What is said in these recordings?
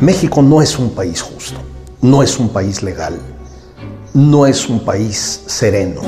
México no es un país justo, no es un país legal, no es un país sereno.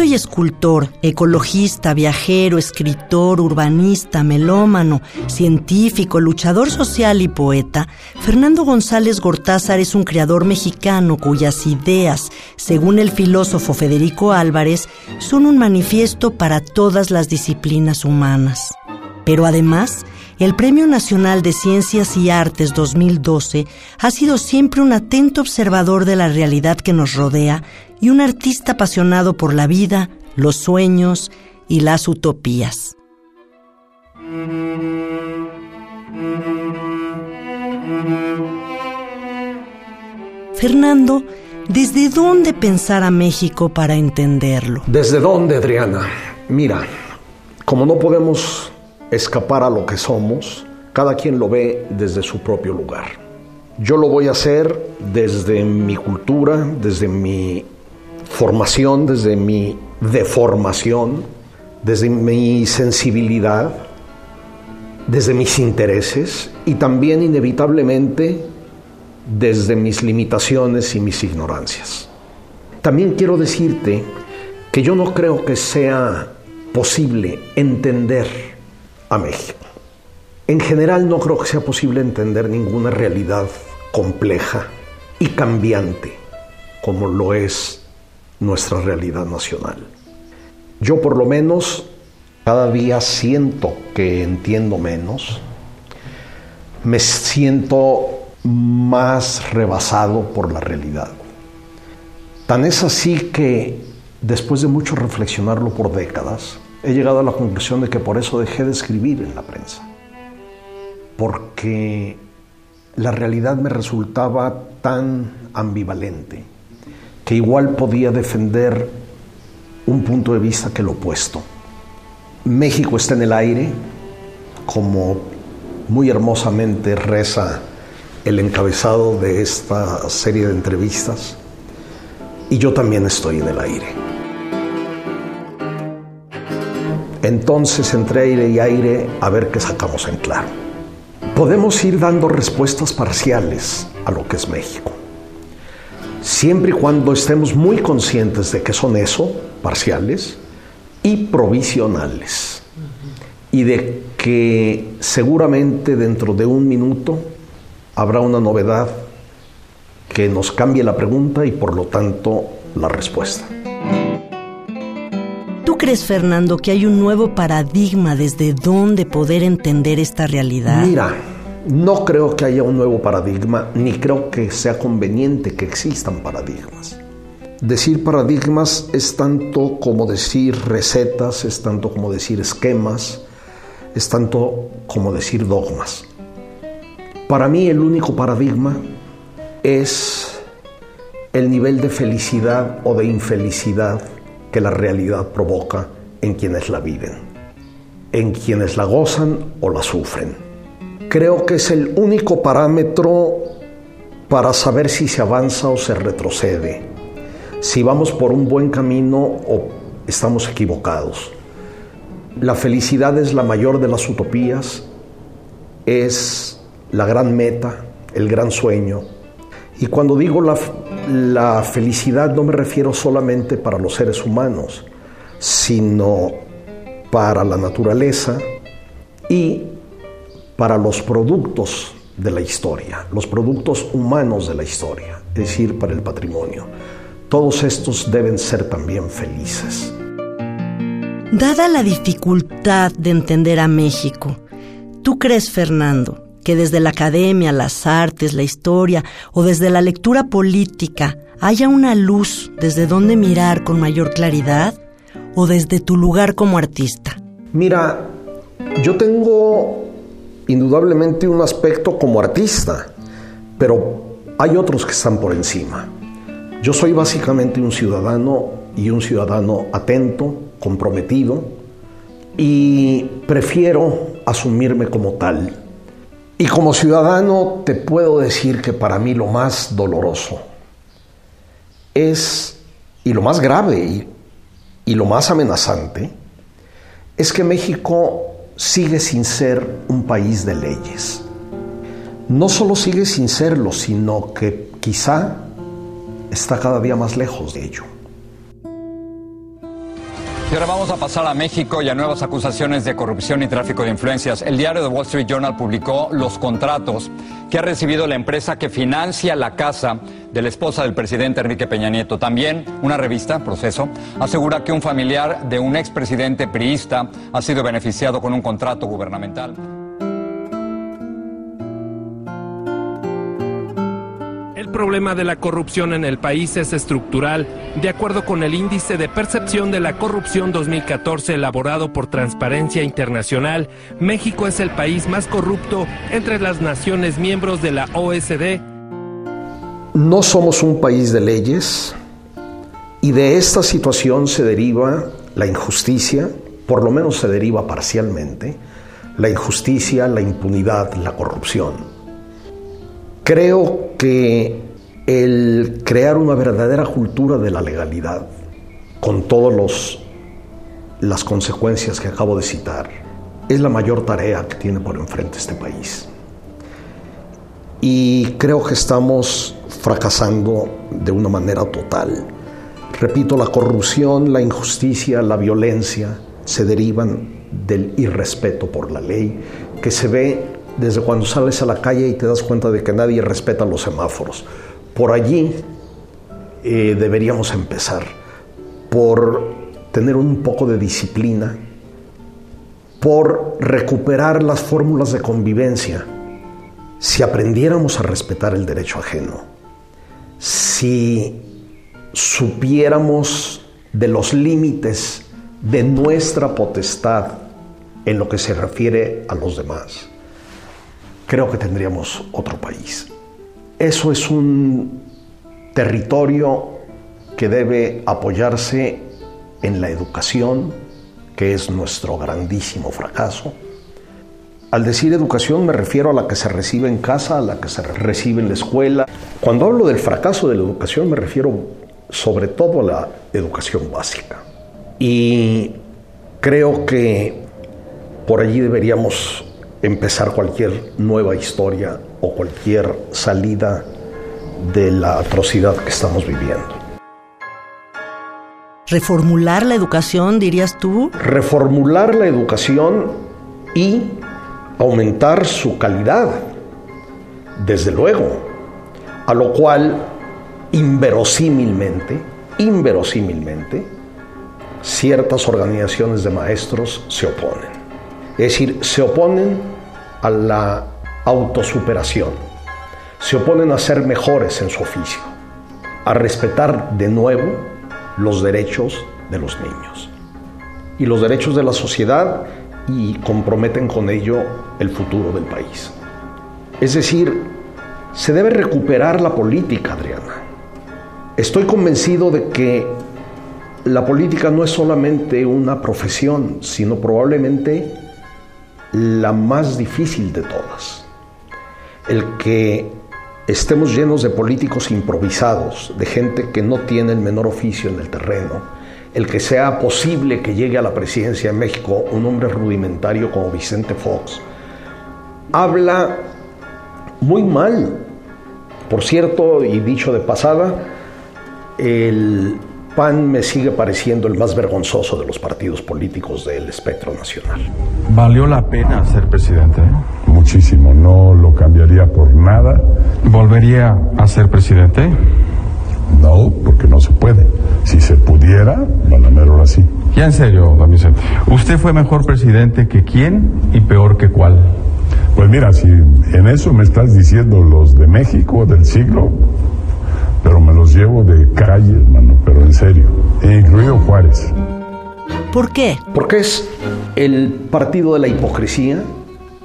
Arquitecto y escultor, ecologista, viajero, escritor, urbanista, melómano, científico, luchador social y poeta, Fernando González Gortázar es un creador mexicano cuyas ideas, según el filósofo Federico Álvarez, son un manifiesto para todas las disciplinas humanas. Pero además, el Premio Nacional de Ciencias y Artes 2012 ha sido siempre un atento observador de la realidad que nos rodea y un artista apasionado por la vida, los sueños y las utopías. Fernando, ¿desde dónde pensar a México para entenderlo? ¿Desde dónde, Adriana? Mira, como no podemos escapar a lo que somos, cada quien lo ve desde su propio lugar. Yo lo voy a hacer desde mi cultura, desde mi formación, desde mi deformación, desde mi sensibilidad, desde mis intereses y también inevitablemente desde mis limitaciones y mis ignorancias. También quiero decirte que yo no creo que sea posible entender a México. En general no creo que sea posible entender ninguna realidad compleja y cambiante como lo es nuestra realidad nacional. Yo por lo menos cada día siento que entiendo menos, me siento más rebasado por la realidad. Tan es así que después de mucho reflexionarlo por décadas, he llegado a la conclusión de que por eso dejé de escribir en la prensa. Porque la realidad me resultaba tan ambivalente que igual podía defender un punto de vista que el opuesto. México está en el aire, como muy hermosamente reza el encabezado de esta serie de entrevistas, y yo también estoy en el aire. Entonces, entre aire y aire, a ver qué sacamos en claro. Podemos ir dando respuestas parciales a lo que es México. Siempre y cuando estemos muy conscientes de que son eso, parciales y provisionales. Y de que seguramente dentro de un minuto habrá una novedad que nos cambie la pregunta y por lo tanto la respuesta. ¿Tú crees, Fernando, que hay un nuevo paradigma desde donde poder entender esta realidad? Mira, no creo que haya un nuevo paradigma, ni creo que sea conveniente que existan paradigmas. Decir paradigmas es tanto como decir recetas, es tanto como decir esquemas, es tanto como decir dogmas. Para mí el único paradigma es el nivel de felicidad o de infelicidad que la realidad provoca en quienes la viven, en quienes la gozan o la sufren. Creo que es el único parámetro para saber si se avanza o se retrocede, si vamos por un buen camino o estamos equivocados. La felicidad es la mayor de las utopías, es la gran meta, el gran sueño. Y cuando digo la, la felicidad no me refiero solamente para los seres humanos, sino para la naturaleza y para los productos de la historia, los productos humanos de la historia, es decir, para el patrimonio. Todos estos deben ser también felices. Dada la dificultad de entender a México, ¿tú crees, Fernando, que desde la academia, las artes, la historia o desde la lectura política haya una luz desde donde mirar con mayor claridad? o desde tu lugar como artista? Mira, yo tengo indudablemente un aspecto como artista, pero hay otros que están por encima. Yo soy básicamente un ciudadano y un ciudadano atento, comprometido, y prefiero asumirme como tal. Y como ciudadano te puedo decir que para mí lo más doloroso es, y lo más grave y, y lo más amenazante, es que México sigue sin ser un país de leyes. No solo sigue sin serlo, sino que quizá está cada día más lejos de ello. Y ahora vamos a pasar a México y a nuevas acusaciones de corrupción y tráfico de influencias. El diario de Wall Street Journal publicó los contratos que ha recibido la empresa que financia la casa de la esposa del presidente Enrique Peña Nieto. También una revista, Proceso, asegura que un familiar de un expresidente priista ha sido beneficiado con un contrato gubernamental. Problema de la corrupción en el país es estructural. De acuerdo con el índice de percepción de la corrupción 2014 elaborado por Transparencia Internacional, México es el país más corrupto entre las naciones miembros de la OSD. No somos un país de leyes y de esta situación se deriva la injusticia, por lo menos se deriva parcialmente, la injusticia, la impunidad, la corrupción. Creo que el crear una verdadera cultura de la legalidad, con todas las consecuencias que acabo de citar, es la mayor tarea que tiene por enfrente este país. Y creo que estamos fracasando de una manera total. Repito, la corrupción, la injusticia, la violencia se derivan del irrespeto por la ley, que se ve desde cuando sales a la calle y te das cuenta de que nadie respeta los semáforos. Por allí eh, deberíamos empezar, por tener un poco de disciplina, por recuperar las fórmulas de convivencia. Si aprendiéramos a respetar el derecho ajeno, si supiéramos de los límites de nuestra potestad en lo que se refiere a los demás, creo que tendríamos otro país. Eso es un territorio que debe apoyarse en la educación, que es nuestro grandísimo fracaso. Al decir educación me refiero a la que se recibe en casa, a la que se recibe en la escuela. Cuando hablo del fracaso de la educación me refiero sobre todo a la educación básica. Y creo que por allí deberíamos empezar cualquier nueva historia o cualquier salida de la atrocidad que estamos viviendo. ¿Reformular la educación, dirías tú? Reformular la educación y aumentar su calidad, desde luego, a lo cual inverosímilmente, inverosímilmente, ciertas organizaciones de maestros se oponen. Es decir, se oponen a la autosuperación, se oponen a ser mejores en su oficio, a respetar de nuevo los derechos de los niños y los derechos de la sociedad y comprometen con ello el futuro del país. Es decir, se debe recuperar la política, Adriana. Estoy convencido de que la política no es solamente una profesión, sino probablemente la más difícil de todas. El que estemos llenos de políticos improvisados, de gente que no tiene el menor oficio en el terreno, el que sea posible que llegue a la presidencia de México un hombre rudimentario como Vicente Fox, habla muy mal. Por cierto, y dicho de pasada, el PAN me sigue pareciendo el más vergonzoso de los partidos políticos del espectro nacional. ¿Valió la pena ser presidente? Muchísimo, no lo cambiaría por nada. ¿Volvería a ser presidente? No, porque no se puede. Si se pudiera, Banamero ahora sí. Ya en serio, don Vicente. ¿Usted fue mejor presidente que quién y peor que cuál? Pues mira, si en eso me estás diciendo los de México del siglo, pero me los llevo de calle, hermano, pero en serio, incluido Juárez. ¿Por qué? Porque es el partido de la hipocresía,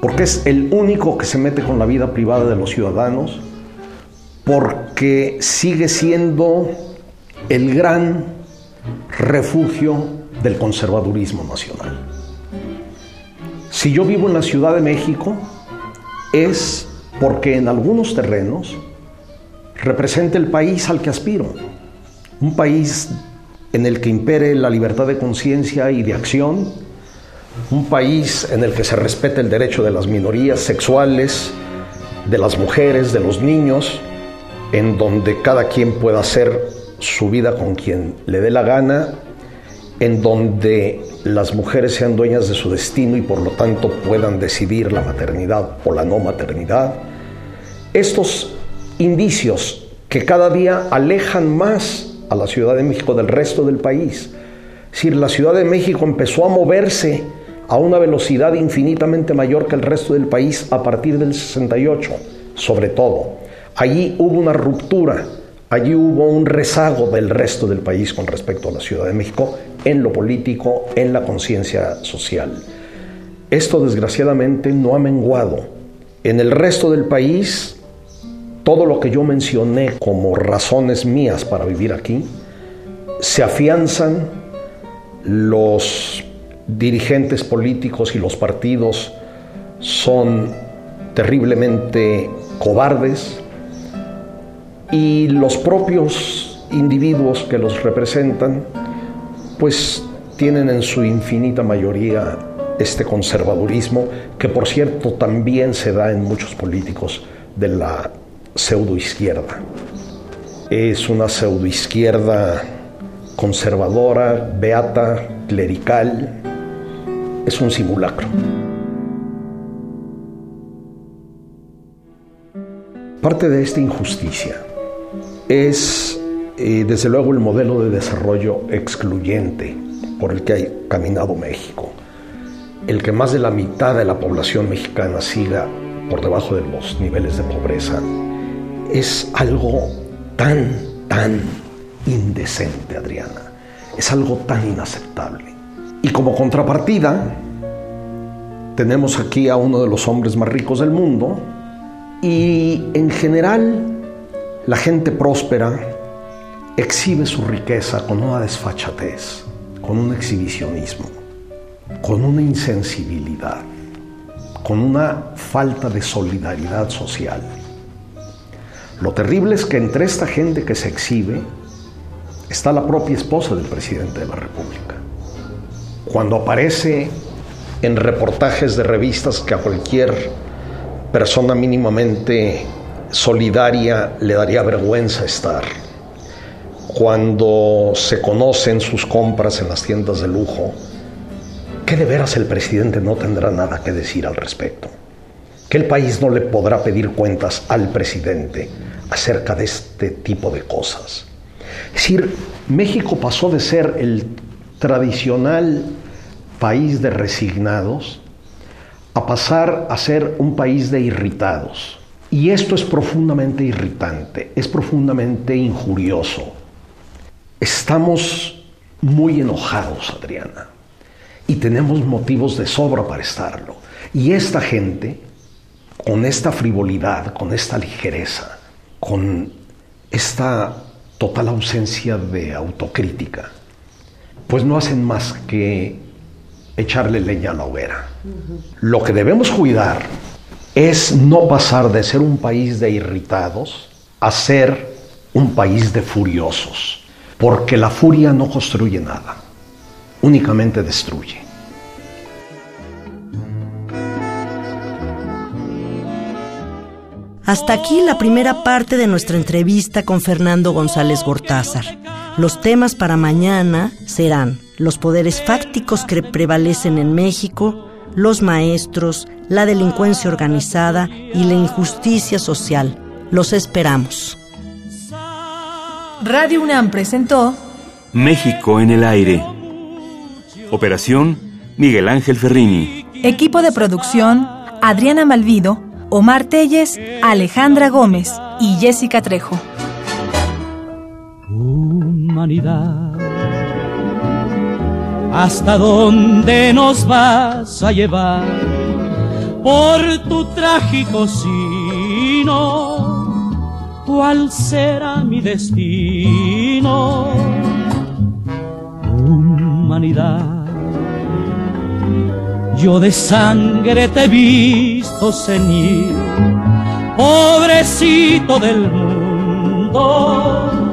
porque es el único que se mete con la vida privada de los ciudadanos, porque sigue siendo el gran refugio del conservadurismo nacional. Si yo vivo en la Ciudad de México, es porque en algunos terrenos representa el país al que aspiro, un país en el que impere la libertad de conciencia y de acción, un país en el que se respete el derecho de las minorías sexuales, de las mujeres, de los niños, en donde cada quien pueda hacer su vida con quien le dé la gana, en donde las mujeres sean dueñas de su destino y por lo tanto puedan decidir la maternidad o la no maternidad. Estos indicios que cada día alejan más a la Ciudad de México del resto del país. Decir, la Ciudad de México empezó a moverse a una velocidad infinitamente mayor que el resto del país a partir del 68, sobre todo. Allí hubo una ruptura, allí hubo un rezago del resto del país con respecto a la Ciudad de México en lo político, en la conciencia social. Esto desgraciadamente no ha menguado. En el resto del país todo lo que yo mencioné como razones mías para vivir aquí, se afianzan los dirigentes políticos y los partidos son terriblemente cobardes y los propios individuos que los representan pues tienen en su infinita mayoría este conservadurismo que por cierto también se da en muchos políticos de la pseudoizquierda. Es una pseudoizquierda conservadora, beata, clerical. Es un simulacro. Parte de esta injusticia es, eh, desde luego, el modelo de desarrollo excluyente por el que ha caminado México. El que más de la mitad de la población mexicana siga por debajo de los niveles de pobreza es algo tan, tan indecente, Adriana. Es algo tan inaceptable. Y como contrapartida, tenemos aquí a uno de los hombres más ricos del mundo y en general la gente próspera exhibe su riqueza con una desfachatez, con un exhibicionismo, con una insensibilidad, con una falta de solidaridad social. Lo terrible es que entre esta gente que se exhibe está la propia esposa del presidente de la República. Cuando aparece en reportajes de revistas que a cualquier persona mínimamente solidaria le daría vergüenza estar. Cuando se conocen sus compras en las tiendas de lujo, ¿qué de veras el presidente no tendrá nada que decir al respecto? Que el país no le podrá pedir cuentas al presidente acerca de este tipo de cosas. Es decir, México pasó de ser el tradicional país de resignados a pasar a ser un país de irritados. Y esto es profundamente irritante, es profundamente injurioso. Estamos muy enojados, Adriana, y tenemos motivos de sobra para estarlo. Y esta gente con esta frivolidad, con esta ligereza, con esta total ausencia de autocrítica, pues no hacen más que echarle leña a la hoguera. Lo que debemos cuidar es no pasar de ser un país de irritados a ser un país de furiosos, porque la furia no construye nada, únicamente destruye. Hasta aquí la primera parte de nuestra entrevista con Fernando González Gortázar. Los temas para mañana serán los poderes fácticos que prevalecen en México, los maestros, la delincuencia organizada y la injusticia social. Los esperamos. Radio UNAM presentó México en el aire. Operación Miguel Ángel Ferrini. Equipo de producción Adriana Malvido Omar Telles, Alejandra Gómez y Jessica Trejo. Humanidad, ¿Hasta dónde nos vas a llevar? Por tu trágico sino, ¿cuál será mi destino? Humanidad, yo de sangre te he visto ceñir, pobrecito del mundo